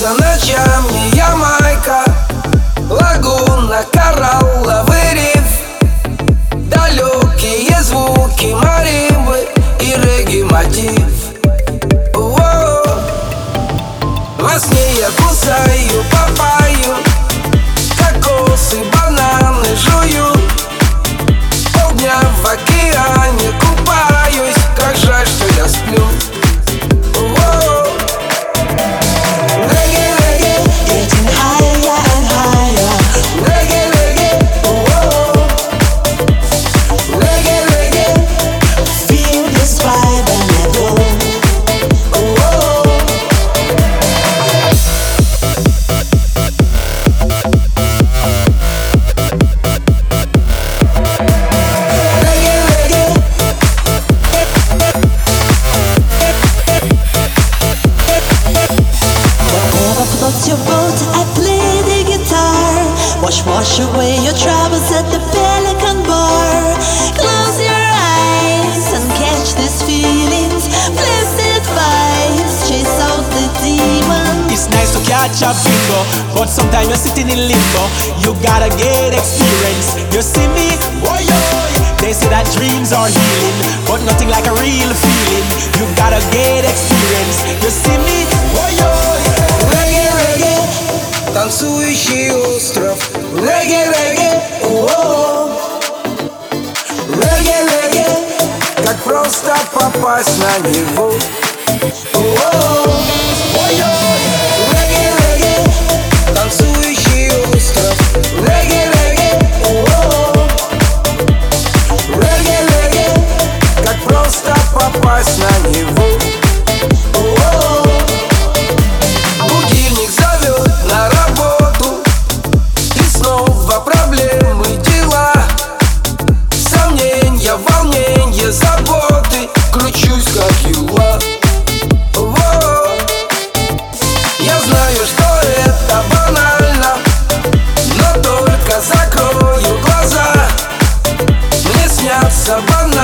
снится ночами Ямайка Лагуна, коралловый риф. Далекие звуки маримбы и регги-мотив Во сне я кусаю папаю Wash, wash away your troubles at the Pelican Bar. Close your eyes and catch these feelings. Blessed vibes, chase out the demons. It's nice to catch a bingo, but sometimes you're sitting in limbo. You gotta get experience. You see me? Boy, They say that dreams are healing, but nothing like a real feeling. You gotta get experience. You see me? Boy, Регги-регги, танцующий остров Reggae, reggae, о-о-о. Как просто попасть на него. О-о-о. Регги, регги, танцующий остров. Регги, регги, о-о-о. Как просто попасть на него. ооо. волне заботы Кручусь, как юла. Я знаю, что это банально Но только закрою глаза. Мне снятся банально.